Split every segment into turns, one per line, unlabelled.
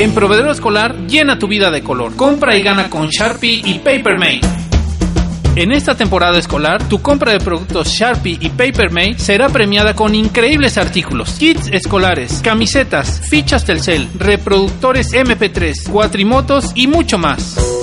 En Proveedor Escolar, llena tu vida de color. Compra y gana con Sharpie y Papermate. En esta temporada escolar, tu compra de productos Sharpie y Papermate será premiada con increíbles artículos, kits escolares, camisetas, fichas Telcel, reproductores MP3, cuatrimotos y mucho más.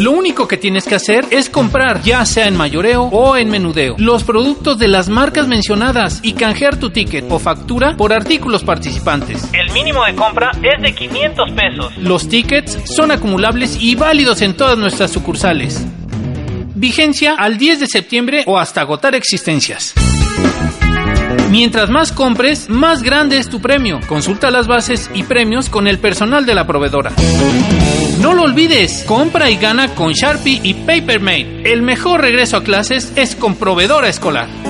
Lo único que tienes que hacer es comprar, ya sea en mayoreo o en menudeo, los productos de las marcas mencionadas y canjear tu ticket o factura por artículos participantes. El mínimo de compra es de 500 pesos. Los tickets son acumulables y válidos en todas nuestras sucursales. Vigencia al 10 de septiembre o hasta agotar existencias. Mientras más compres, más grande es tu premio. Consulta las bases y premios con el personal de la proveedora. No lo olvides, compra y gana con Sharpie y Papermate. El mejor regreso a clases es con proveedora escolar.